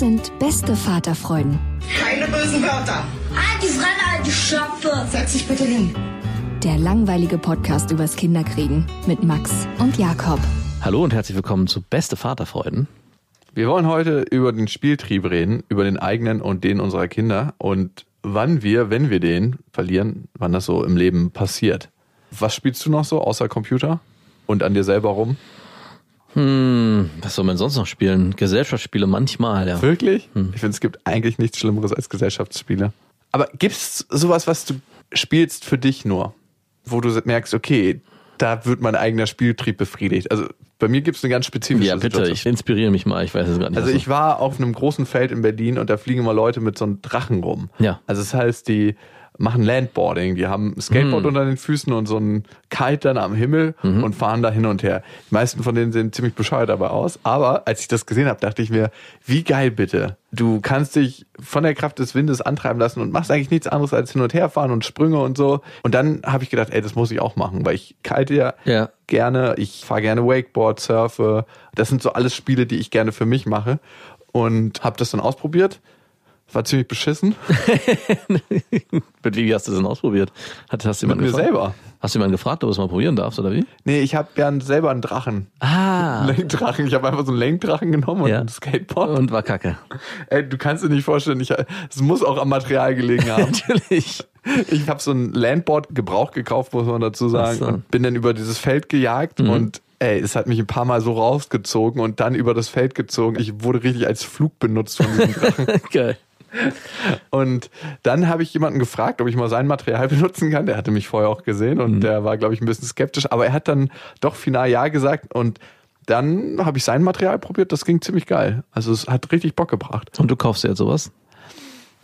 Sind beste Vaterfreuden. Keine bösen Wörter. Halt die Fremde, alte Schöpfe! Setz dich bitte hin. Der langweilige Podcast übers Kinderkriegen mit Max und Jakob. Hallo und herzlich willkommen zu Beste Vaterfreuden. Wir wollen heute über den Spieltrieb reden, über den eigenen und den unserer Kinder und wann wir, wenn wir den verlieren, wann das so im Leben passiert. Was spielst du noch so außer Computer und an dir selber rum? Hm, was soll man sonst noch spielen? Gesellschaftsspiele manchmal, ja. Wirklich? Ich finde, es gibt eigentlich nichts Schlimmeres als Gesellschaftsspiele. Aber gibt's sowas, was du spielst für dich nur, wo du merkst, okay, da wird mein eigener Spieltrieb befriedigt? Also bei mir gibt's eine ganz spezifische Ja, bitte, Situation. ich inspiriere mich mal, ich weiß es gar nicht. Also ich war auf einem großen Feld in Berlin und da fliegen immer Leute mit so einem Drachen rum. Ja. Also das heißt, die machen Landboarding, die haben Skateboard Mhm. unter den Füßen und so ein Kite dann am Himmel und fahren da hin und her. Die meisten von denen sehen ziemlich bescheuert dabei aus, aber als ich das gesehen habe, dachte ich mir, wie geil bitte. Du kannst dich von der Kraft des Windes antreiben lassen und machst eigentlich nichts anderes als hin und her fahren und Sprünge und so. Und dann habe ich gedacht, ey, das muss ich auch machen, weil ich kite ja Ja. gerne, ich fahre gerne Wakeboard, surfe. Das sind so alles Spiele, die ich gerne für mich mache. Und habe das dann ausprobiert. War ziemlich beschissen. Mit wie hast du das denn ausprobiert? Hat, hast du Mit mir gefragt? selber. Hast du jemanden gefragt, ob du es mal probieren darfst, oder wie? Nee, ich habe ja selber einen Drachen. Ah. Einen Lenkdrachen. Ich habe einfach so einen Lenkdrachen genommen und Ja. ein Skateboard. Und war kacke. Ey, du kannst dir nicht vorstellen, es muss auch am Material gelegen haben. Natürlich. Ich habe so ein Landboard gebraucht gekauft, muss man dazu sagen, so. Mhm. und bin dann über dieses Feld gejagt und ey, es hat mich ein paar Mal so rausgezogen und dann über das Feld gezogen. Ich wurde richtig als Flug benutzt von diesem Drachen. Geil. Und dann habe ich jemanden gefragt, ob ich mal sein Material benutzen kann. Der hatte mich vorher auch gesehen und der war, glaube ich, ein bisschen skeptisch. Aber er hat dann doch final Ja gesagt und dann habe ich sein Material probiert. Das ging ziemlich geil. Also es hat richtig Bock gebracht. Und du kaufst jetzt sowas?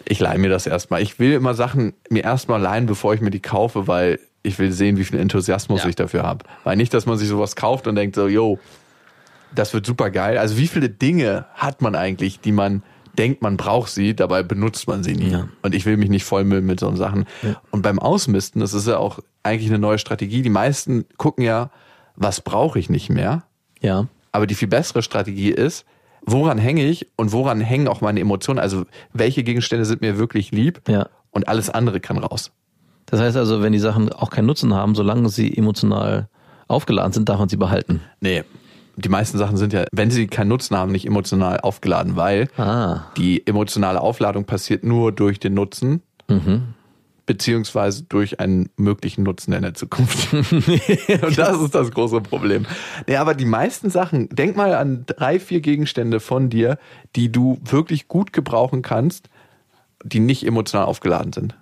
Ich leihe mir das erstmal. Ich will immer Sachen mir erstmal leihen, bevor ich mir die kaufe, weil ich will sehen, wie viel Enthusiasmus Ja. ich dafür habe. Weil nicht, dass man sich sowas kauft und denkt so, yo, das wird super geil. Also wie viele Dinge hat man eigentlich, die man denkt, man braucht sie, dabei benutzt man sie nie. Ja. Und ich will mich nicht vollmüllen mit so Sachen. Und beim Ausmisten, das ist ja auch eigentlich eine neue Strategie. Die meisten gucken ja, was brauche ich nicht mehr? Ja. Aber die viel bessere Strategie ist, woran hänge ich und woran hängen auch meine Emotionen? Also welche Gegenstände sind mir wirklich lieb Ja. und alles andere kann raus. Das heißt also, wenn die Sachen auch keinen Nutzen haben, solange sie emotional aufgeladen sind, darf man sie behalten. Nee, die meisten Sachen sind ja, wenn sie keinen Nutzen haben, nicht emotional aufgeladen, weil Ah. die emotionale Aufladung passiert nur durch den Nutzen. Beziehungsweise durch einen möglichen Nutzen in der Zukunft. Und das ist das große Problem. Nee, aber die meisten Sachen, denk mal an drei, vier Gegenstände von dir, die du wirklich gut gebrauchen kannst, die nicht emotional aufgeladen sind.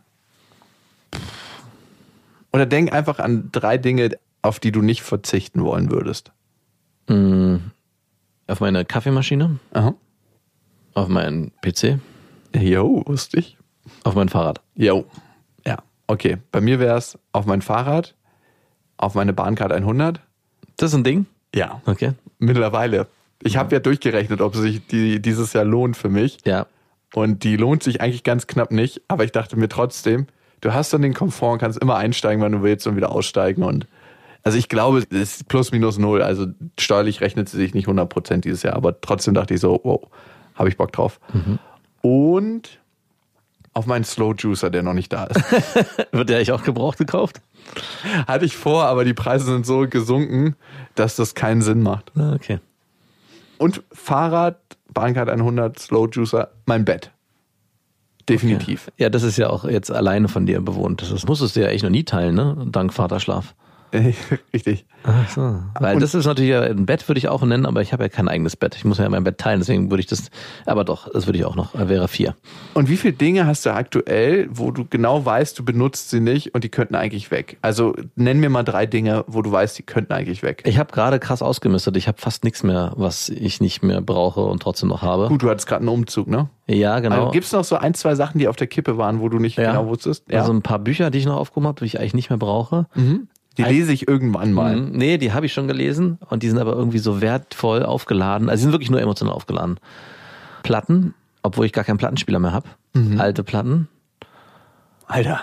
Oder denk einfach an drei Dinge, auf die du nicht verzichten wollen würdest. Auf meine Kaffeemaschine, Aha. auf meinen PC, Jo, wusste ich. auf mein Fahrrad. Jo. Ja, okay. Bei mir wäre es auf mein Fahrrad, auf meine Bahncard 100. Das ist ein Ding? Ja. Okay. Mittlerweile. Ich habe ja durchgerechnet, ob sich die dieses Jahr lohnt für mich. Ja. Und die lohnt sich eigentlich ganz knapp nicht. Aber ich dachte mir trotzdem, du hast dann den Komfort und kannst immer einsteigen, wann du willst und wieder aussteigen. Und also ich glaube, es ist plus minus null. Also steuerlich rechnet sie sich nicht 100% dieses Jahr. Aber trotzdem dachte ich so, wow, habe ich Bock drauf. Und Auf meinen Slow Juicer, der noch nicht da ist. Wird der eigentlich auch gebraucht gekauft? Hatte ich vor, aber die Preise sind so gesunken, dass das keinen Sinn macht. Ah, Okay. Und Fahrrad, Bahncard 100, Slow Juicer, mein Bett. Definitiv. Ja, das ist ja auch jetzt alleine von dir bewohnt. Das musstest du ja echt noch nie teilen, ne? Dank Vaterschlaf. Richtig. Ach so. Weil das ist natürlich ja, ein Bett würde ich auch nennen, aber ich habe ja kein eigenes Bett. Ich muss ja mein Bett teilen, deswegen würde ich das, aber doch, das würde ich auch noch, äh, wäre vier. Und wie viele Dinge hast du aktuell, wo du genau weißt, du benutzt sie nicht und die könnten eigentlich weg? Also nenn mir mal drei Dinge, wo du weißt, die könnten eigentlich weg. Ich habe gerade krass ausgemistet. Ich habe fast nichts mehr, was ich nicht mehr brauche und trotzdem noch habe. Gut, du hattest gerade einen Umzug, ne? Ja, genau. Also, Gibt es noch so ein, zwei Sachen, die auf der Kippe waren, wo du nicht Ja. genau wusstest? Also ein paar Bücher, die ich noch aufgehoben habe, die ich eigentlich nicht mehr brauche. Die lese ich irgendwann mal. Mhm. Nee, die habe ich schon gelesen und die sind aber irgendwie so wertvoll aufgeladen. Also sie sind wirklich nur emotional aufgeladen. Platten, obwohl ich gar keinen Plattenspieler mehr habe. Alte Platten. Alter.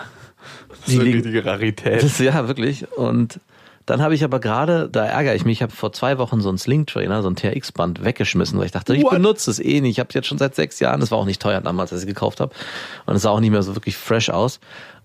Das Die ist eine richtige Rarität. Das, ja, wirklich. Und dann habe ich aber gerade, da ärgere ich mich, ich habe vor zwei Wochen so einen Sling-Trainer, so ein TRX-Band weggeschmissen, weil ich dachte, ich What? benutze es eh nicht. Ich habe es jetzt schon seit sechs Jahren. Das war auch nicht teuer damals, als ich es gekauft habe. Und es sah auch nicht mehr so wirklich fresh aus.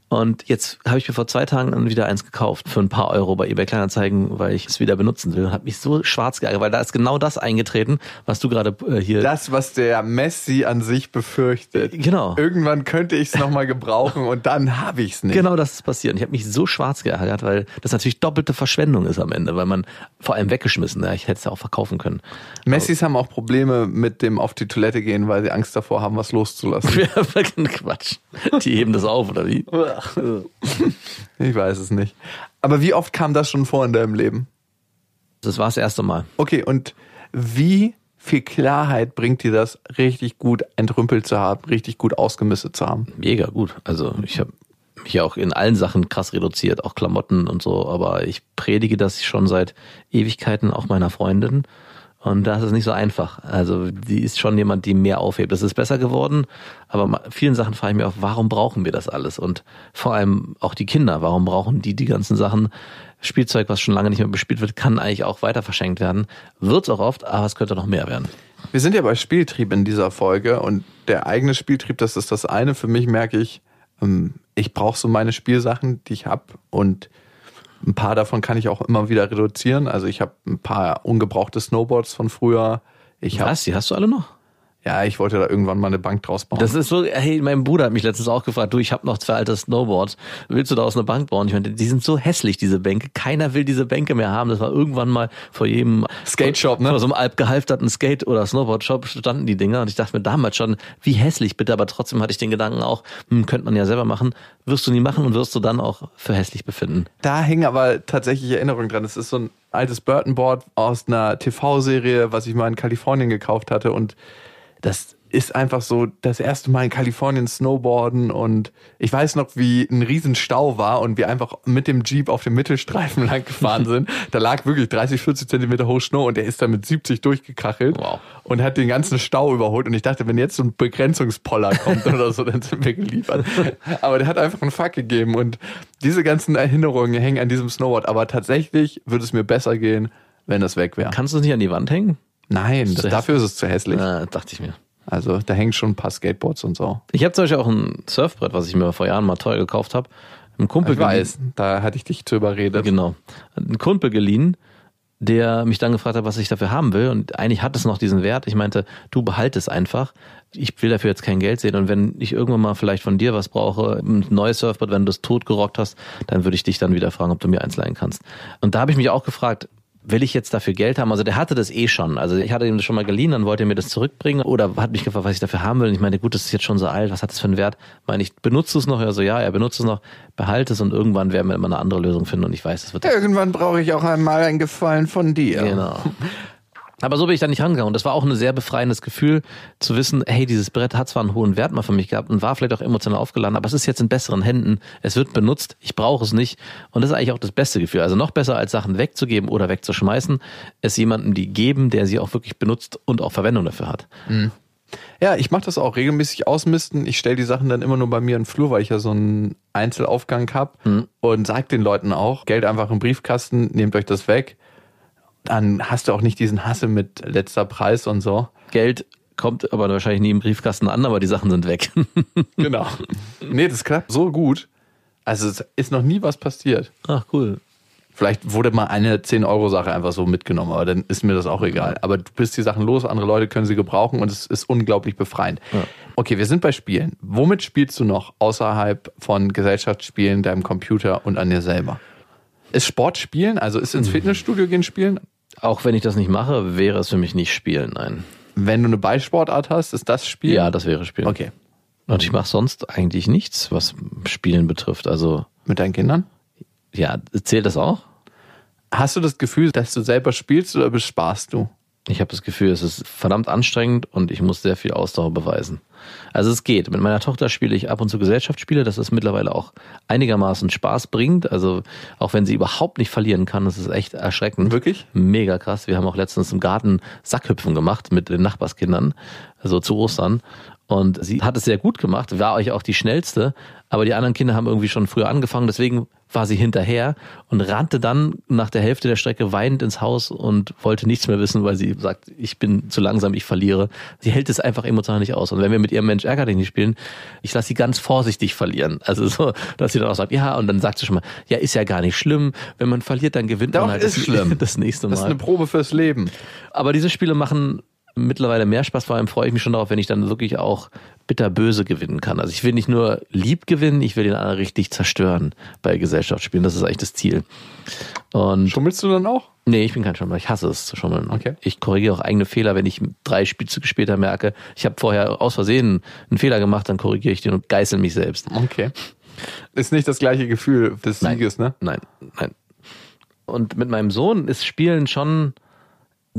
Und jetzt habe ich mir vor zwei Tagen wieder eins gekauft für ein paar Euro bei eBay Kleinanzeigen, weil ich es wieder benutzen will. Und habe mich so schwarz geärgert, weil da ist genau das eingetreten, was du gerade äh, hier. Das, was der Messi an sich befürchtet. Genau. Irgendwann könnte ich es nochmal gebrauchen und dann habe ich es nicht. Genau das ist passiert. Und ich habe mich so schwarz geärgert, weil das natürlich doppelte Verschwendung ist am Ende, weil man vor allem weggeschmissen, ja, ich hätte es ja auch verkaufen können. Messis haben auch Probleme mit dem auf die Toilette gehen, weil sie Angst davor haben, was loszulassen. Ja, Quatsch. Die heben das auf, oder wie? Ich weiß es nicht. Aber wie oft kam das schon vor in deinem Leben? Das war das erste Mal. Okay, und wie viel Klarheit bringt dir das, richtig gut entrümpelt zu haben, richtig gut ausgemistet zu haben? Mega gut. Also ich habe mich ja auch in allen Sachen krass reduziert, auch Klamotten und so, aber ich predige das schon seit Ewigkeiten auch meiner Freundin. Und das ist nicht so einfach. Also die ist schon jemand, die mehr aufhebt. Das ist besser geworden, aber vielen Sachen frage ich mich auch, warum brauchen wir das alles? Und vor allem auch die Kinder, warum brauchen die die ganzen Sachen? Spielzeug, was schon lange nicht mehr bespielt wird, kann eigentlich auch weiter verschenkt werden. Wird's auch oft, aber es könnte noch mehr werden. Wir sind ja bei Spieltrieb in dieser Folge und der eigene Spieltrieb, das ist das eine. Für mich merke ich, ähm, ich brauche so meine Spielsachen, die ich habe und ein paar davon kann ich auch immer wieder reduzieren. Also ich habe ein paar ungebrauchte Snowboards von früher. Ich Was? Die hast du alle noch? Ja, ich wollte da irgendwann mal eine Bank draus bauen. Das ist so, hey, mein Bruder hat mich letztens auch gefragt, du, ich habe noch zwei alte Snowboards, willst du da aus einer Bank bauen? Ich meinte, die sind so hässlich, diese Bänke. Keiner will diese Bänke mehr haben. Das war irgendwann mal vor jedem Skate Shop, ne? Vor so einem altgehalfterten Skate- oder Snowboard-Shop standen die Dinger und ich dachte mir damals schon, wie hässlich bitte, aber trotzdem hatte ich den Gedanken auch, hm, könnte man ja selber machen. Wirst du nie machen und wirst du dann auch für hässlich befinden. Da hängen aber tatsächlich Erinnerungen dran. Es ist so ein altes Burton-Board aus einer TV-Serie, was ich mal in Kalifornien gekauft hatte. Und das ist einfach so das erste Mal in Kalifornien Snowboarden. Und ich weiß noch, wie ein Riesenstau war und wir einfach mit dem Jeep auf dem Mittelstreifen lang gefahren sind. Da lag wirklich 30, 40 Zentimeter hoch Snow und der ist dann mit 70 durchgekachelt Wow. und hat den ganzen Stau überholt. Und ich dachte, wenn jetzt so ein Begrenzungspoller kommt oder so, dann sind wir geliefert. Aber der hat einfach einen Fuck gegeben. Und diese ganzen Erinnerungen hängen an diesem Snowboard. Aber tatsächlich würde es mir besser gehen, wenn das weg wäre. Kannst du es nicht an die Wand hängen? Nein, das, dafür ist es zu hässlich. Ah, dachte ich mir. Also da hängen schon ein paar Skateboards und so. Ich habe zum Beispiel auch ein Surfbrett, was ich mir vor Jahren mal teuer gekauft habe. Ein Kumpel Ich weiß, da hatte ich dich zu überredet. Genau. Ein Kumpel geliehen, der mich dann gefragt hat, was ich dafür haben will. Und eigentlich hat es noch diesen Wert. Ich meinte, du behalte es einfach. Ich will dafür jetzt kein Geld sehen. Und wenn ich irgendwann mal vielleicht von dir was brauche, ein neues Surfboard, wenn du es tot gerockt hast, dann würde ich dich dann wieder fragen, ob du mir eins leihen kannst. Und da habe ich mich auch gefragt, will ich jetzt dafür Geld haben? Also der hatte das eh schon. Also ich hatte ihm das schon mal geliehen, dann wollte er mir das zurückbringen oder hat mich gefragt, was ich dafür haben will. Und ich meinte, gut, das ist jetzt schon so alt, was hat das für einen Wert? Meine ich, benutzt du es noch? Er so, ja, er benutzt es noch, behalte es und irgendwann werden wir immer eine andere Lösung finden und ich weiß, es wird Irgendwann brauche ich auch einmal einen Gefallen von dir. Genau. Aber so bin ich da nicht rangegangen. Und das war auch ein sehr befreiendes Gefühl, zu wissen, hey, dieses Brett hat zwar einen hohen Wert mal für mich gehabt und war vielleicht auch emotional aufgeladen, aber es ist jetzt in besseren Händen. Es wird benutzt. Ich brauche es nicht. Und das ist eigentlich auch das beste Gefühl. Also noch besser als Sachen wegzugeben oder wegzuschmeißen, es jemandem die geben, der sie auch wirklich benutzt und auch Verwendung dafür hat. Ja, ich mache das auch regelmäßig ausmisten. Ich stelle die Sachen dann immer nur bei mir im Flur, weil ich ja so einen Einzelaufgang habe und sag den Leuten auch, Geld einfach im Briefkasten, nehmt euch das weg. Dann hast du auch nicht diesen Hasse mit letzter Preis und so. Geld kommt aber wahrscheinlich nie im Briefkasten an, aber die Sachen sind weg. Genau. Nee, das klappt so gut. Also es ist noch nie was passiert. Ach, cool. Vielleicht wurde mal eine 10-Euro-Sache einfach so mitgenommen, aber dann ist mir das auch egal. Aber du bist die Sachen los, andere Leute können sie gebrauchen und es ist unglaublich befreiend. Okay, wir sind bei Spielen. Womit spielst du noch außerhalb von Gesellschaftsspielen, deinem Computer und an dir selber? Ist Sport spielen? Also ist ins Fitnessstudio gehen spielen? Auch wenn ich das nicht mache, wäre es für mich nicht Spielen, nein. Wenn du eine Ballsportart hast, ist das Spielen? Ja, das wäre Spielen. Okay. Und ich mache sonst eigentlich nichts, was Spielen betrifft. Also, Mit deinen Kindern? ja, zählt das auch? Hast du das Gefühl, dass du selber spielst oder bespaßt du? Ich habe das Gefühl, es ist verdammt anstrengend und ich muss sehr viel Ausdauer beweisen. Also es geht. Mit meiner Tochter spiele ich ab und zu Gesellschaftsspiele, dass es mittlerweile auch einigermaßen Spaß bringt. Also auch wenn sie überhaupt nicht verlieren kann, das ist echt erschreckend. Wirklich? Mega krass. Wir haben auch letztens im Garten Sackhüpfen gemacht mit den Nachbarskindern, also zu Ostern. Und sie hat es sehr gut gemacht, war euch auch die schnellste, aber die anderen Kinder haben irgendwie schon früher angefangen, deswegen war sie hinterher und rannte dann nach der Hälfte der Strecke weinend ins Haus und wollte nichts mehr wissen, weil sie sagt, ich bin zu langsam, ich verliere. Sie hält es einfach emotional nicht aus. Und wenn wir mit ihrem Mensch ärger dich nicht spielen, ich lasse sie ganz vorsichtig verlieren. Also so, dass sie dann auch sagt, ja, und dann sagt sie schon mal, ja, ist ja gar nicht schlimm. Wenn man verliert, dann gewinnt Doch, man halt ist das, schlimm. das nächste Mal. Das ist eine Probe fürs Leben. Aber diese Spiele machen mittlerweile mehr Spaß. Vor allem freue ich mich schon darauf, wenn ich dann wirklich auch bitterböse gewinnen kann. Also ich will nicht nur lieb gewinnen, ich will den anderen richtig zerstören bei Gesellschaftsspielen. Das ist eigentlich das Ziel. Und Schummelst du dann auch? nee, ich bin kein Schummler. Ich hasse es zu schummeln. Okay. Ich korrigiere auch eigene Fehler, wenn ich drei Spielzüge später merke, ich habe vorher aus Versehen einen Fehler gemacht, dann korrigiere ich den und geißel mich selbst. Okay. Ist nicht das gleiche Gefühl des Nein. Sieges, ne? Nein, nein. Und mit meinem Sohn ist Spielen schon.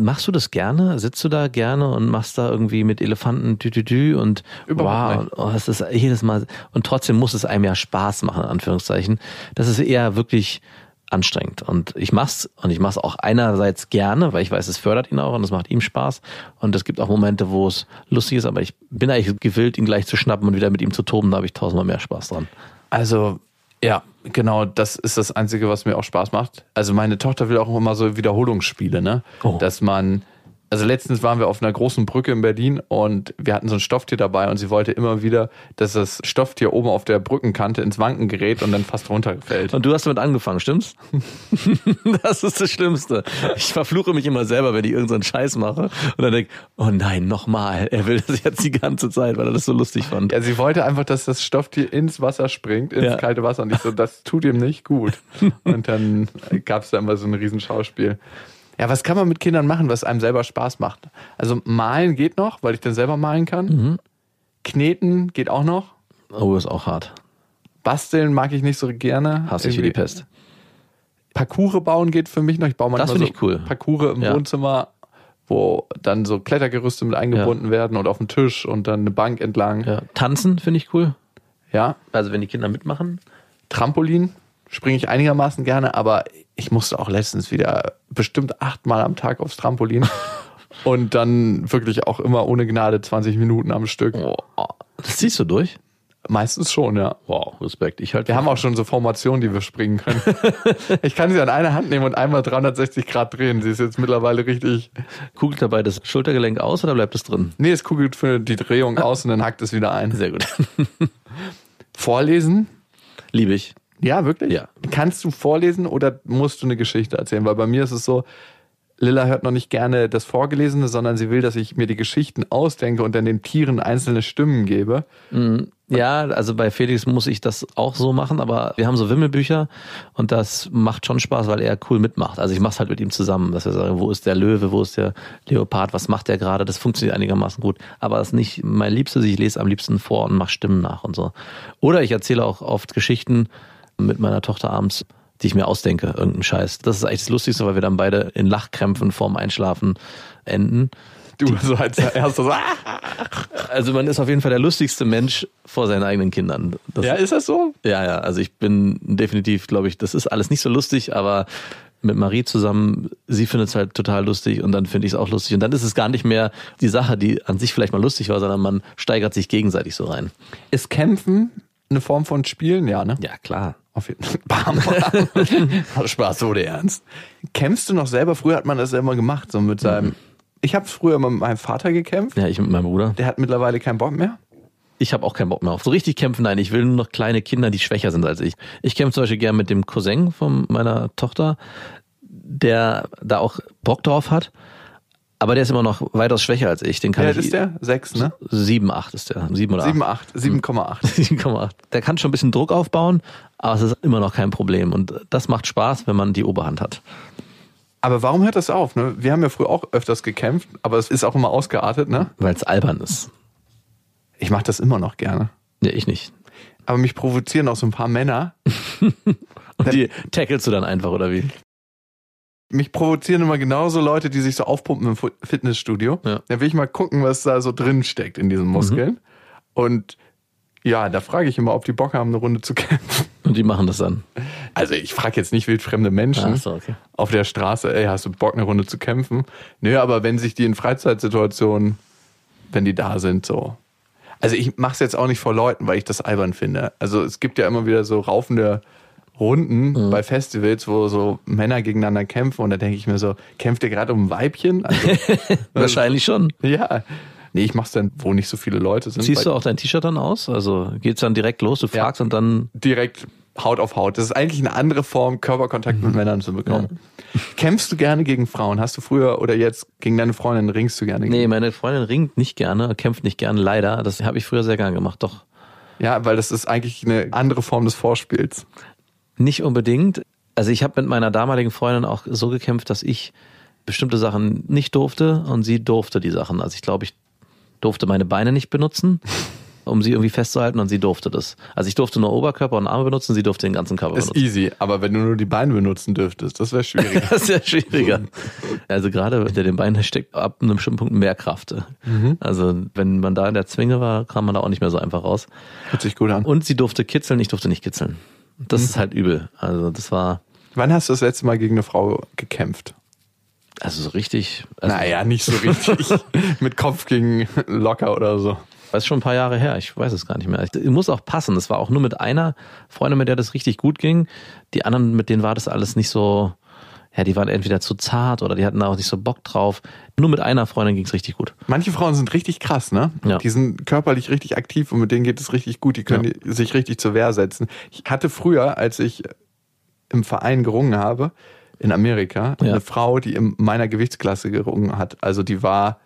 Machst du das gerne? Sitzt du da gerne und machst da irgendwie mit Elefanten Tütütü und Überhaupt wow, nicht. oh, es ist jedes Mal und trotzdem muss es einem ja Spaß machen, in Anführungszeichen. Das ist eher wirklich anstrengend und ich mach's und ich mach's auch einerseits gerne, weil ich weiß, es fördert ihn auch und es macht ihm Spaß und es gibt auch Momente, wo es lustig ist, aber ich bin eigentlich gewillt, ihn gleich zu schnappen und wieder mit ihm zu toben, da habe ich tausendmal mehr Spaß dran. Also, ja, genau, das ist das Einzige, was mir auch Spaß macht. Also meine Tochter will auch immer so Wiederholungsspiele, ne? Oh. Dass man, also letztens waren wir auf einer großen Brücke in Berlin und wir hatten so ein Stofftier dabei und sie wollte immer wieder, dass das Stofftier oben auf der Brückenkante ins Wanken gerät und dann fast runterfällt. Und du hast damit angefangen, stimmt's? das ist das Schlimmste. Ich verfluche mich immer selber, wenn ich irgendeinen Scheiß mache und dann denke, oh nein, nochmal. Er will das jetzt die ganze Zeit, weil er das so lustig fand. Ja, sie wollte einfach, dass das Stofftier ins Wasser springt, ins Ja. kalte Wasser und ich so, das tut ihm nicht gut. Und dann gab es da immer so ein Riesenschauspiel. Ja, was kann man mit Kindern machen, was einem selber Spaß macht? Also malen geht noch, weil ich dann selber malen kann. Mhm. Kneten geht auch noch. Oh, ist auch hart. Basteln mag ich nicht so gerne. Hasse ich wie die Pest. Parcours bauen geht für mich noch. Ich baue manchmal Das so ich cool. Parcours im Ja. Wohnzimmer, wo dann so Klettergerüste mit eingebunden werden und auf dem Tisch und dann eine Bank entlang. Ja. Tanzen finde ich cool. ja. Also wenn die Kinder mitmachen. Trampolin springe ich einigermaßen gerne, aber ich musste auch letztens wieder bestimmt achtmal am Tag aufs Trampolin und dann wirklich auch immer ohne Gnade 20 Minuten am Stück. Das ziehst du durch? Meistens schon, ja. Wow, Respekt. Ich halt Wir haben auch schon so Formationen, die wir springen können. ich kann sie an einer Hand nehmen und einmal 360 Grad drehen. Sie ist jetzt mittlerweile richtig. Kugelt dabei das Schultergelenk aus oder bleibt es drin? Nee, es kugelt für die Drehung aus und dann hackt es wieder ein. Sehr gut. Vorlesen? Liebe ich. Ja, wirklich? Ja. Kannst du vorlesen oder musst du eine Geschichte erzählen? Weil bei mir ist es so, Lilla hört noch nicht gerne das Vorgelesene, sondern sie will, dass ich mir die Geschichten ausdenke und dann den Tieren einzelne Stimmen gebe. Ja, also bei Felix muss ich das auch so machen, aber wir haben so Wimmelbücher und das macht schon Spaß, weil er cool mitmacht. Also ich mache es halt mit ihm zusammen, dass wir sagen, wo ist der Löwe, wo ist der Leopard, was macht der gerade? Das funktioniert einigermaßen gut. Aber das ist nicht mein Liebstes, ich lese am liebsten vor und mache Stimmen nach und so. Oder ich erzähle auch oft Geschichten mit meiner Tochter abends, die ich mir ausdenke, irgendeinen Scheiß. Das ist eigentlich das Lustigste, weil wir dann beide in Lachkrämpfen vorm Einschlafen enden. Du so als erstes. so, ah! Also man ist auf jeden Fall der lustigste Mensch vor seinen eigenen Kindern. Das Ja, ist das so? Ja, ja, also ich bin definitiv, glaube ich, das ist alles nicht so lustig, aber mit Marie zusammen, sie findet es halt total lustig und dann finde ich es auch lustig. Und dann ist es gar nicht mehr die Sache, die an sich vielleicht mal lustig war, sondern man steigert sich gegenseitig so rein. Ist Kämpfen eine Form von Spielen? Ja, ne? Ja, klar. Auf jeden Fall. Bam. Spaß, wurde ernst. Kämpfst du noch selber? Früher hat man das ja immer gemacht, so mit seinem Ich habe früher mit meinem Vater gekämpft. Ja, ich mit meinem Bruder. Der hat mittlerweile keinen Bock mehr. Ich habe auch keinen Bock mehr auf. So richtig kämpfen, nein. Ich will nur noch kleine Kinder, die schwächer sind als ich. Ich kämpfe zum Beispiel gern mit dem Cousin von meiner Tochter, der da auch Bock drauf hat. Aber der ist immer noch weitaus schwächer als ich. Den kann Wie ich. alt ist der? Sechs, ne? Sieben, acht ist der. Sieben oder acht. 7,8. 7,8. 7,8. Der kann schon ein bisschen Druck aufbauen, aber es ist immer noch kein Problem. Und das macht Spaß, wenn man die Oberhand hat. Aber warum hört das auf? Ne? Wir haben ja früher auch öfters gekämpft, aber es ist auch immer ausgeartet. Ne? Weil es albern ist. Ich mache das immer noch gerne. Ja, ich nicht. Aber mich provozieren auch so ein paar Männer. Und die tackelst du dann einfach, oder wie? Mich provozieren immer genauso Leute, die sich so aufpumpen im Fitnessstudio. Ja. Da will ich mal gucken, was da so drin steckt in diesen Muskeln. Und ja, da frage ich immer, ob die Bock haben, eine Runde zu kämpfen. Und die machen das dann. Also ich frage jetzt nicht wildfremde Menschen Ach so, okay. auf der Straße, ey, hast du Bock, eine Runde zu kämpfen? Nö, aber wenn sich die in Freizeitsituationen, wenn die da sind, so. Also ich mache es jetzt auch nicht vor Leuten, weil ich das albern finde. Also es gibt ja immer wieder so raufende Runden Mhm. bei Festivals, wo so Männer gegeneinander kämpfen und da denke ich mir so, kämpft ihr gerade um ein Weibchen? Also, Wahrscheinlich schon. ja. Nee, ich mach's dann, wo nicht so viele Leute sind. Ziehst du auch dein T-Shirt dann aus? Also geht's dann direkt los, du fragst und dann. direkt Haut auf Haut. Das ist eigentlich eine andere Form, Körperkontakt mit Männern zu bekommen. Kämpfst du gerne gegen Frauen? Hast du früher oder jetzt gegen deine Freundin ringst du gerne? Nee, Gegen? meine Freundin ringt nicht gerne, kämpft nicht gerne, leider. Das habe ich früher sehr gern gemacht, doch. Ja, weil das ist eigentlich eine andere Form des Vorspiels. Nicht unbedingt. Also ich habe mit meiner damaligen Freundin auch so gekämpft, dass ich bestimmte Sachen nicht durfte und sie durfte die Sachen. Also ich glaube, ich durfte meine Beine nicht benutzen, um sie irgendwie festzuhalten und sie durfte das. Also ich durfte nur Oberkörper und Arme benutzen, sie durfte den ganzen Körper Ist benutzen. easy, aber wenn du nur die Beine benutzen dürftest, das wäre schwieriger. Das ist ja schwieriger. Also gerade hinter den Beinen steckt ab einem bestimmten Punkt mehr Kraft. Also wenn man da in der Zwinge war, kam man da auch nicht mehr so einfach raus. Hört sich gut an. Und sie durfte kitzeln, ich durfte nicht kitzeln. Das ist halt übel. Also das war, Wann hast du das letzte Mal gegen eine Frau gekämpft? also so richtig, also naja, nicht so richtig. Mit Kopf gegen locker oder so. Das ist schon ein paar Jahre her, ich weiß es gar nicht mehr. Es muss auch passen. Das war auch nur mit einer Freundin, mit der das richtig gut ging. Die anderen, mit denen war das alles nicht so, ja, die waren entweder zu zart oder die hatten da auch nicht so Bock drauf. Nur mit einer Freundin ging es richtig gut. Manche Frauen sind richtig krass, ne? Ja. Die sind körperlich richtig aktiv und mit denen geht es richtig gut. Die können Ja. sich richtig zur Wehr setzen. Ich hatte früher, als ich im Verein gerungen habe, in Amerika, Ja. eine Frau, die in meiner Gewichtsklasse gerungen hat. Also die war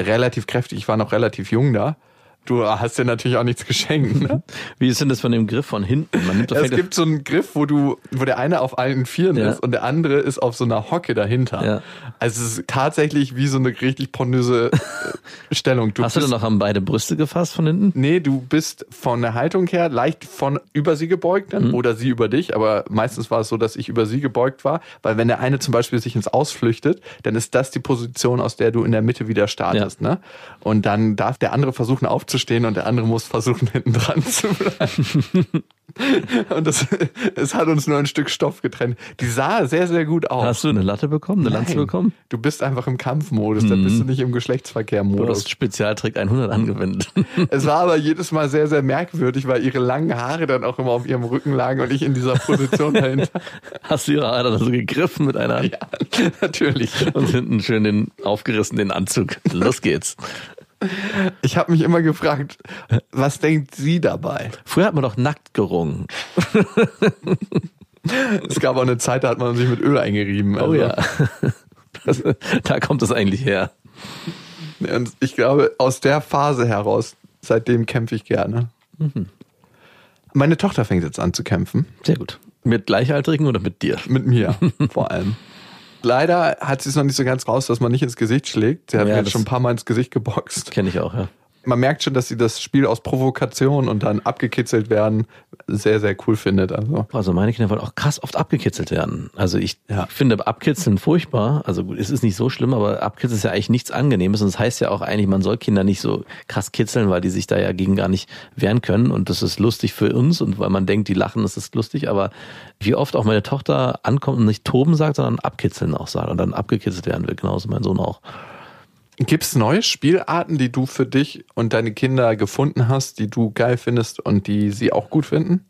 relativ kräftig. Ich war noch relativ jung da. Du hast dir natürlich auch nichts geschenkt, ne? Wie ist denn das von dem Griff von hinten? Man nimmt doch Es gibt so einen Griff, wo du, wo der eine auf allen Vieren Ja. ist und der andere ist auf so einer Hocke dahinter. Ja. Also es ist tatsächlich wie so eine richtig pornöse äh, Stellung. Hast du denn noch an beide Brüste gefasst von hinten? Nee, du bist von der Haltung her leicht von über sie gebeugt dann oder sie über dich, aber meistens war es so, dass ich über sie gebeugt war, weil wenn der eine zum Beispiel sich ins Ausflüchtet, dann ist das die Position, aus der du in der Mitte wieder startest, ne? Und dann darf der andere versuchen aufzustehen und der andere muss versuchen hinten dran zu bleiben. und das, es hat uns nur ein Stück Stoff getrennt. Die sah sehr, sehr gut aus. Hast du eine Latte bekommen, eine Lanze Nein. bekommen? Du bist einfach im Kampfmodus, da bist du nicht im Du Geschlechtsverkehrmodus. hast Spezialtrick 100 angewendet. Es war aber jedes Mal sehr, sehr merkwürdig, weil ihre langen Haare dann auch immer auf ihrem Rücken lagen und ich in dieser Position dahinter. Hast du ihre Haare dann so gegriffen mit einer Hand Ja, natürlich. und hinten schön den aufgerissen den Anzug. Los geht's. Ich habe mich immer gefragt, was denkt sie dabei? Früher hat man doch nackt gerungen. Es gab auch eine Zeit, da hat man sich mit Öl eingerieben. Oh also. ja. Das, da kommt es eigentlich her. Und ich glaube, aus der Phase heraus, seitdem kämpfe ich gerne. Mhm. Meine Tochter fängt jetzt an zu kämpfen. Sehr gut. Mit Gleichaltrigen oder mit dir? Mit mir vor allem. Leider hat sie es noch nicht so ganz raus, dass man nicht ins Gesicht schlägt. Sie hat Ja, mir jetzt schon ein paar Mal ins Gesicht geboxt. Kenne ich auch, ja. Man merkt schon, dass sie das Spiel aus Provokation und dann abgekitzelt werden sehr, sehr cool findet. Also Also meine Kinder wollen auch krass oft abgekitzelt werden. Also ich Ja. finde Abkitzeln furchtbar. Also gut, es ist nicht so schlimm, aber Abkitzeln ist ja eigentlich nichts Angenehmes. Und das heißt ja auch eigentlich, man soll Kinder nicht so krass kitzeln, weil die sich da ja gegen gar nicht wehren können. Und das ist lustig für uns und weil man denkt, die lachen, das ist lustig. Aber wie oft auch meine Tochter ankommt und nicht toben sagt, sondern abkitzeln auch sagt und dann abgekitzelt werden will. Genauso mein Sohn auch. Gibt es neue Spielarten, die du für dich und deine Kinder gefunden hast, die du geil findest und die sie auch gut finden?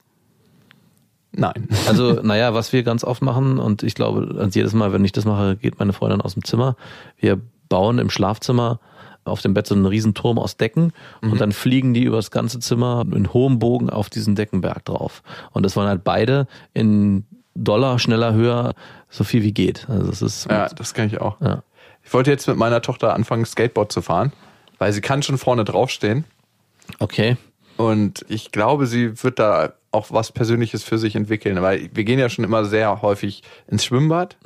Nein. Also, naja, was wir ganz oft machen, und ich glaube, also jedes Mal, wenn ich das mache, geht meine Freundin aus dem Zimmer. Wir bauen im Schlafzimmer auf dem Bett so einen Riesenturm aus Decken und dann fliegen die über das ganze Zimmer in hohem Bogen auf diesen Deckenberg drauf. Und das waren halt beide in Dollar schneller höher, so viel wie geht. Also das ist Ja, das kann ich auch. Ja. Ich wollte jetzt mit meiner Tochter anfangen, Skateboard zu fahren, weil sie kann schon vorne draufstehen. okay. Und ich glaube, sie wird da auch was Persönliches für sich entwickeln, weil wir gehen ja schon immer sehr häufig ins Schwimmbad.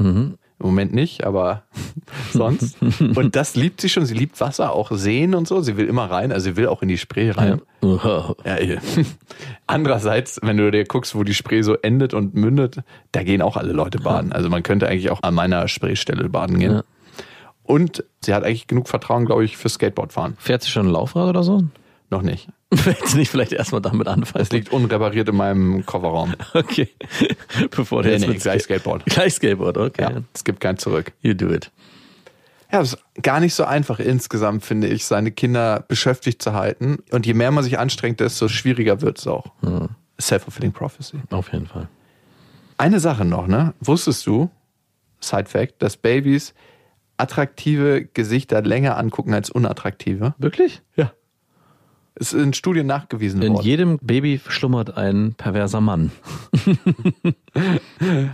Im Moment nicht, aber sonst. Und das liebt sie schon. Sie liebt Wasser, auch Seen und so. Sie will immer rein, also sie will auch in die Spree rein. Ja. Ja, eh. Andererseits, wenn du dir guckst, wo die Spree so endet und mündet, da gehen auch alle Leute baden. Also man könnte eigentlich auch an meiner Spreestelle baden gehen. Und sie hat eigentlich genug Vertrauen, glaube ich, für Skateboard fahren. Fährt sie schon ein Laufrad oder so? Noch nicht. Willst du nicht vielleicht erstmal damit anfangen? Es liegt unrepariert in meinem Kofferraum. Okay. Bevor du Nee, jetzt nee, gleich Skateboard. Gleich Skateboard, okay. Ja, es gibt kein Zurück. You do it. Ja, es ist gar nicht so einfach insgesamt, finde ich, seine Kinder beschäftigt zu halten. Und je mehr man sich anstrengt, desto schwieriger wird es auch. Self-fulfilling prophecy. Auf jeden Fall. Eine Sache noch, ne? Wusstest du, Side Fact, dass Babys attraktive Gesichter länger angucken als unattraktive? Wirklich? Ja. Es ist in Studien nachgewiesen In worden. jedem Baby schlummert ein perverser Mann.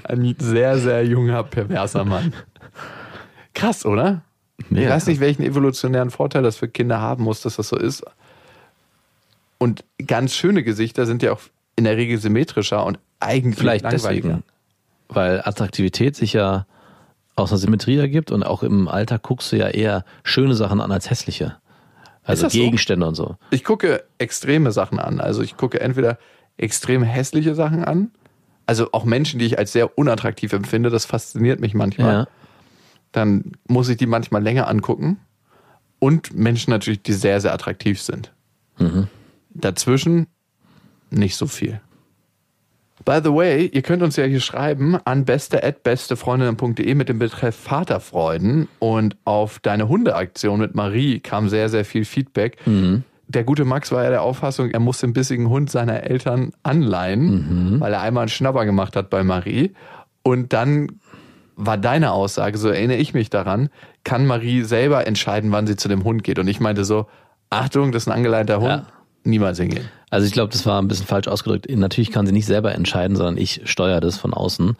Ein sehr, sehr junger, perverser Mann. Krass, oder? Nee, ich weiß nicht, welchen evolutionären Vorteil das für Kinder haben muss, dass das so ist. Und ganz schöne Gesichter sind ja auch in der Regel symmetrischer und eigentlich Vielleicht langweiliger. deswegen. Weil Attraktivität sich ja aus einer Symmetrie ergibt und auch im Alter guckst du ja eher schöne Sachen an als hässliche. Also das so? Gegenstände und so. Ich gucke extreme Sachen an. Also ich gucke entweder extrem hässliche Sachen an, also auch Menschen, die ich als sehr unattraktiv empfinde, das fasziniert mich manchmal. Ja. Dann muss ich die manchmal länger angucken. Und Menschen natürlich, die sehr, sehr attraktiv sind. Mhm. Dazwischen nicht so viel. By the way, ihr könnt uns ja hier schreiben an beste@bestefreundinnen.de mit dem Betreff Vaterfreuden. Und auf deine Hundeaktion mit Marie kam sehr sehr viel Feedback. Der gute Max war ja der Auffassung, er muss den bissigen Hund seiner Eltern anleihen, weil er einmal einen Schnapper gemacht hat bei Marie. Und dann war deine Aussage, so erinnere ich mich daran, kann Marie selber entscheiden, wann sie zu dem Hund geht. Und ich meinte so, Achtung, das ist ein angeleinter Hund, Ja. Niemals hingehen. Also ich glaube, das war ein bisschen falsch ausgedrückt. Natürlich kann sie nicht selber entscheiden, sondern ich steuere das von außen.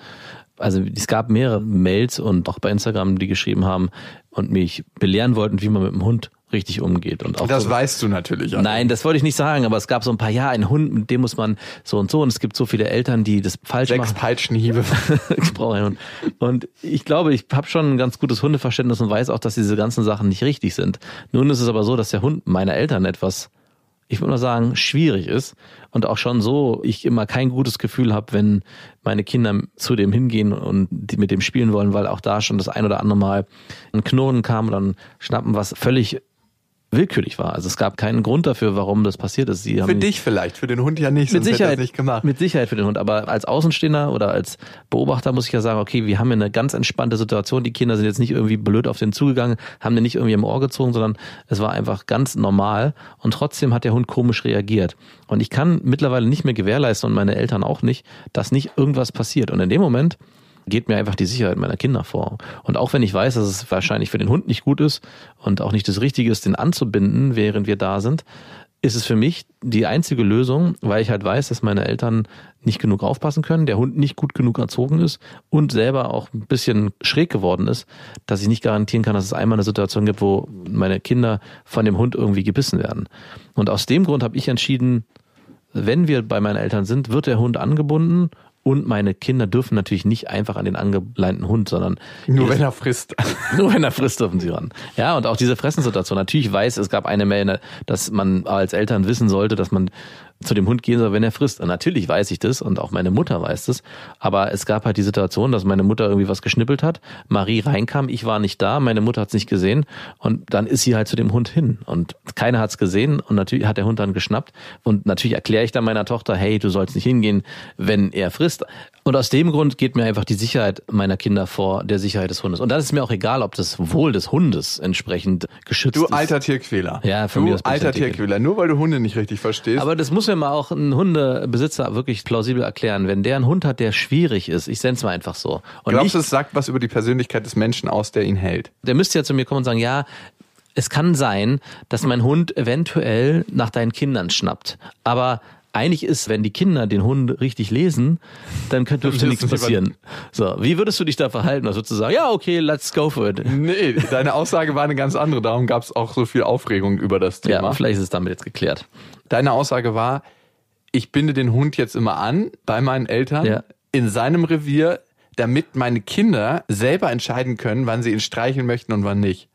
Also es gab mehrere Mails und auch bei Instagram, die geschrieben haben und mich belehren wollten, wie man mit dem Hund richtig umgeht. Und auch Das so, weißt du natürlich. auch. Nein, das wollte ich nicht sagen, aber es gab so ein paar, ja, ein Hund, mit dem muss man so und so und es gibt so viele Eltern, die das falsch Sechs machen. Peitschenhiebe. ich brauche einen Hund. Und ich glaube, ich habe schon ein ganz gutes Hundeverständnis und weiß auch, dass diese ganzen Sachen nicht richtig sind. Nun ist es aber so, dass der Hund meiner Eltern etwas, ich würde mal sagen, schwierig ist und auch schon so, ich immer kein gutes Gefühl habe, wenn meine Kinder zu dem hingehen und die mit dem spielen wollen, weil auch da schon das ein oder andere Mal ein Knurren kam oder ein Schnappen, was völlig willkürlich war. Also es gab keinen Grund dafür, warum das passiert ist. Sie Für haben dich vielleicht, für den Hund ja nicht, mit er Sicherheit nicht gemacht. Mit Sicherheit für den Hund. Aber als Außenstehender oder als Beobachter muss ich ja sagen, okay, wir haben hier eine ganz entspannte Situation. Die Kinder sind jetzt nicht irgendwie blöd auf den zugegangen, haben den nicht irgendwie im Ohr gezogen, sondern es war einfach ganz normal. Und trotzdem hat der Hund komisch reagiert. Und ich kann mittlerweile nicht mehr gewährleisten und meine Eltern auch nicht, dass nicht irgendwas passiert. Und in dem Moment geht mir einfach die Sicherheit meiner Kinder vor. Und auch wenn ich weiß, dass es wahrscheinlich für den Hund nicht gut ist und auch nicht das Richtige ist, den anzubinden, während wir da sind, ist es für mich die einzige Lösung, weil ich halt weiß, dass meine Eltern nicht genug aufpassen können, der Hund nicht gut genug erzogen ist und selber auch ein bisschen schräg geworden ist, dass ich nicht garantieren kann, dass es einmal eine Situation gibt, wo meine Kinder von dem Hund irgendwie gebissen werden. Und aus dem Grund habe ich entschieden, wenn wir bei meinen Eltern sind, wird der Hund angebunden und meine Kinder dürfen natürlich nicht einfach an den angeleinten Hund, sondern Nur wenn er frisst. nur wenn er frisst, dürfen sie ran. Ja, und auch diese Fressensituation. Natürlich weiß, es gab eine Mail, dass man als Eltern wissen sollte, dass man zu dem Hund gehen soll, wenn er frisst. Und natürlich weiß ich das und auch meine Mutter weiß das. Aber es gab halt die Situation, dass meine Mutter irgendwie was geschnippelt hat, Marie reinkam, ich war nicht da, meine Mutter hat es nicht gesehen und dann ist sie halt zu dem Hund hin. Und keiner hat es gesehen und natürlich hat der Hund dann geschnappt. Und natürlich erkläre ich dann meiner Tochter, hey, du sollst nicht hingehen, wenn er frisst. Und aus dem Grund geht mir einfach die Sicherheit meiner Kinder vor der Sicherheit des Hundes. Und dann ist es mir auch egal, ob das Wohl des Hundes entsprechend geschützt Du ist. alter Tierquäler. Ja, von du mir aus bin ich alter Tierquäler. Nur weil du Hunde nicht richtig verstehst. Aber das muss mir mal auch ein Hundebesitzer wirklich plausibel erklären. Wenn der einen Hund hat, der schwierig ist, ich sende es mal einfach so. Und Glaubst du, es sagt was über die Persönlichkeit des Menschen aus, der ihn hält? der müsste ja zu mir kommen und sagen, ja, es kann sein, dass mein Hund eventuell nach deinen Kindern schnappt. Aber eigentlich ist, wenn die Kinder den Hund richtig lesen, dann könnte dürfte nichts passieren. So, wie würdest du dich da verhalten? Würdest du sagen? Ja, okay, let's go for it. Nee, deine Aussage war eine ganz andere. Darum gab es auch so viel Aufregung über das Thema. Ja, vielleicht ist es damit jetzt geklärt. Deine Aussage war, ich binde den Hund jetzt immer an bei meinen Eltern Ja. in seinem Revier, damit meine Kinder selber entscheiden können, wann sie ihn streicheln möchten und wann nicht.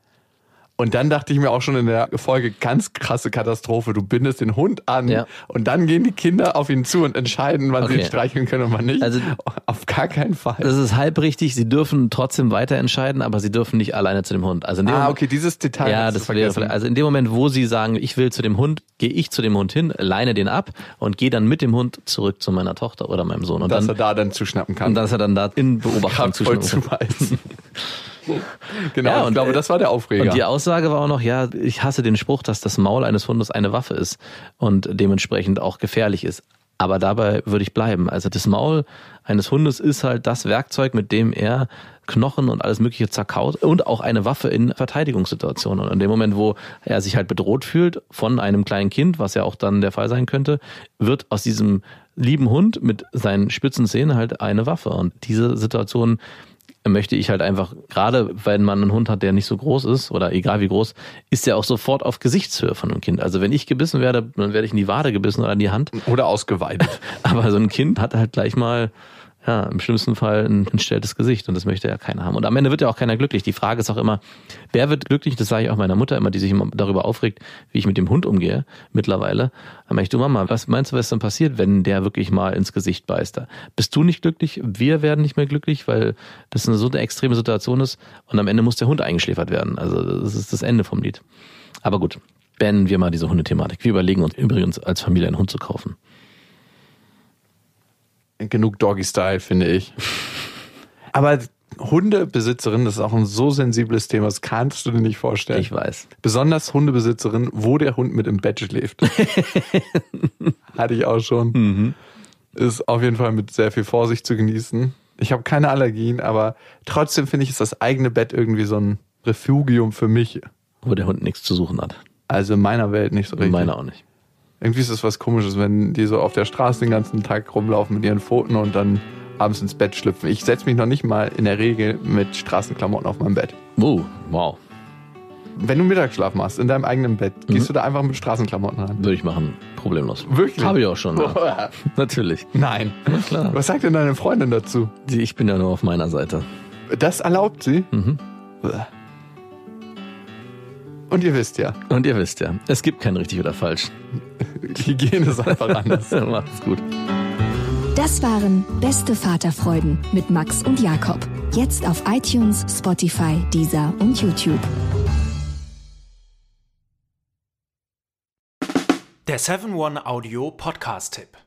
Und dann dachte ich mir auch schon in der Folge, ganz krasse Katastrophe. Du bindest den Hund an Ja. und dann gehen die Kinder auf ihn zu und entscheiden, wann sie Okay. ihn streicheln können und wann nicht. Also- auf gar keinen Fall. Das ist halb richtig. Sie dürfen trotzdem weiter entscheiden, aber sie dürfen nicht alleine zu dem Hund. Also in dem ah, Moment- okay, dieses Detail. Ja, das wäre vergessen. vielleicht, also in dem Moment, wo sie sagen, ich will zu dem Hund, gehe ich zu dem Hund hin, leine den ab und gehe dann mit dem Hund zurück zu meiner Tochter oder meinem Sohn. Und dass dann, er da dann zuschnappen kann. und dass er dann da in Beobachtung zuschnappen kann. genau, Ja, ich und, glaube, äh, das war der Aufreger. Und die Aussage war auch noch, ja, ich hasse den Spruch, dass das Maul eines Hundes eine Waffe ist und dementsprechend auch gefährlich ist. Aber dabei würde ich bleiben. Also das Maul eines Hundes ist halt das Werkzeug, mit dem er Knochen und alles Mögliche zerkaut und auch eine Waffe in Verteidigungssituationen. Und in dem Moment, wo er sich halt bedroht fühlt von einem kleinen Kind, was ja auch dann der Fall sein könnte, wird aus diesem lieben Hund mit seinen spitzen Zähnen halt eine Waffe. Und diese Situation möchte ich halt einfach, gerade wenn man einen Hund hat, der nicht so groß ist, oder egal wie groß, ist der auch sofort auf Gesichtshöhe von einem Kind. Also wenn ich gebissen werde, dann werde ich in die Wade gebissen oder in die Hand. Oder ausgeweidet. Aber so ein Kind hat halt gleich mal, ja, im schlimmsten Fall ein entstelltes Gesicht und das möchte ja keiner haben. Und am Ende wird ja auch keiner glücklich. Die Frage ist auch immer, wer wird glücklich? Das sage ich auch meiner Mutter immer, die sich immer darüber aufregt, wie ich mit dem Hund umgehe mittlerweile. Aber ich, du Mama, was meinst du, was dann passiert, wenn der wirklich mal ins Gesicht beißt? Bist du nicht glücklich? Wir werden nicht mehr glücklich, weil das eine so eine extreme Situation ist und am Ende muss der Hund eingeschläfert werden. Also das ist das Ende vom Lied. Aber gut, beenden wir mal diese Hundethematik. Wir überlegen uns übrigens als Familie einen Hund zu kaufen. Genug Doggy-Style, finde ich. Aber Hundebesitzerin, das ist auch ein so sensibles Thema, das kannst du dir nicht vorstellen. Ich weiß. Besonders Hundebesitzerin, wo der Hund mit im Bett schläft. Hatte ich auch schon. Mhm. Ist auf jeden Fall mit sehr viel Vorsicht zu genießen. Ich habe keine Allergien, aber trotzdem finde ich, ist das eigene Bett irgendwie so ein Refugium für mich. Wo der Hund nichts zu suchen hat. Also in meiner Welt nicht so richtig. Meiner auch nicht. Irgendwie ist es was komisches, wenn die so auf der Straße den ganzen Tag rumlaufen mit ihren Pfoten und dann abends ins Bett schlüpfen. Ich setze mich noch nicht mal in der Regel mit Straßenklamotten auf mein Bett. Oh, wow. Wenn du Mittagsschlaf machst in deinem eigenen Bett, Mhm. gehst du da einfach mit Straßenklamotten ran? Würde ich machen. Problemlos. Wirklich? Habe ich auch schon. Ja. Natürlich. Nein. klar. Was sagt denn deine Freundin dazu? Die- Ich bin ja nur auf meiner Seite. Das erlaubt sie? Mhm. Und ihr wisst ja, Und ihr wisst ja, es gibt kein richtig oder falsch. Hygiene ist einfach anders. Macht's gut. Das waren Beste Vaterfreuden mit Max und Jakob. Jetzt auf iTunes, Spotify, Deezer und YouTube. Der 7-One Audio Podcast-Tipp.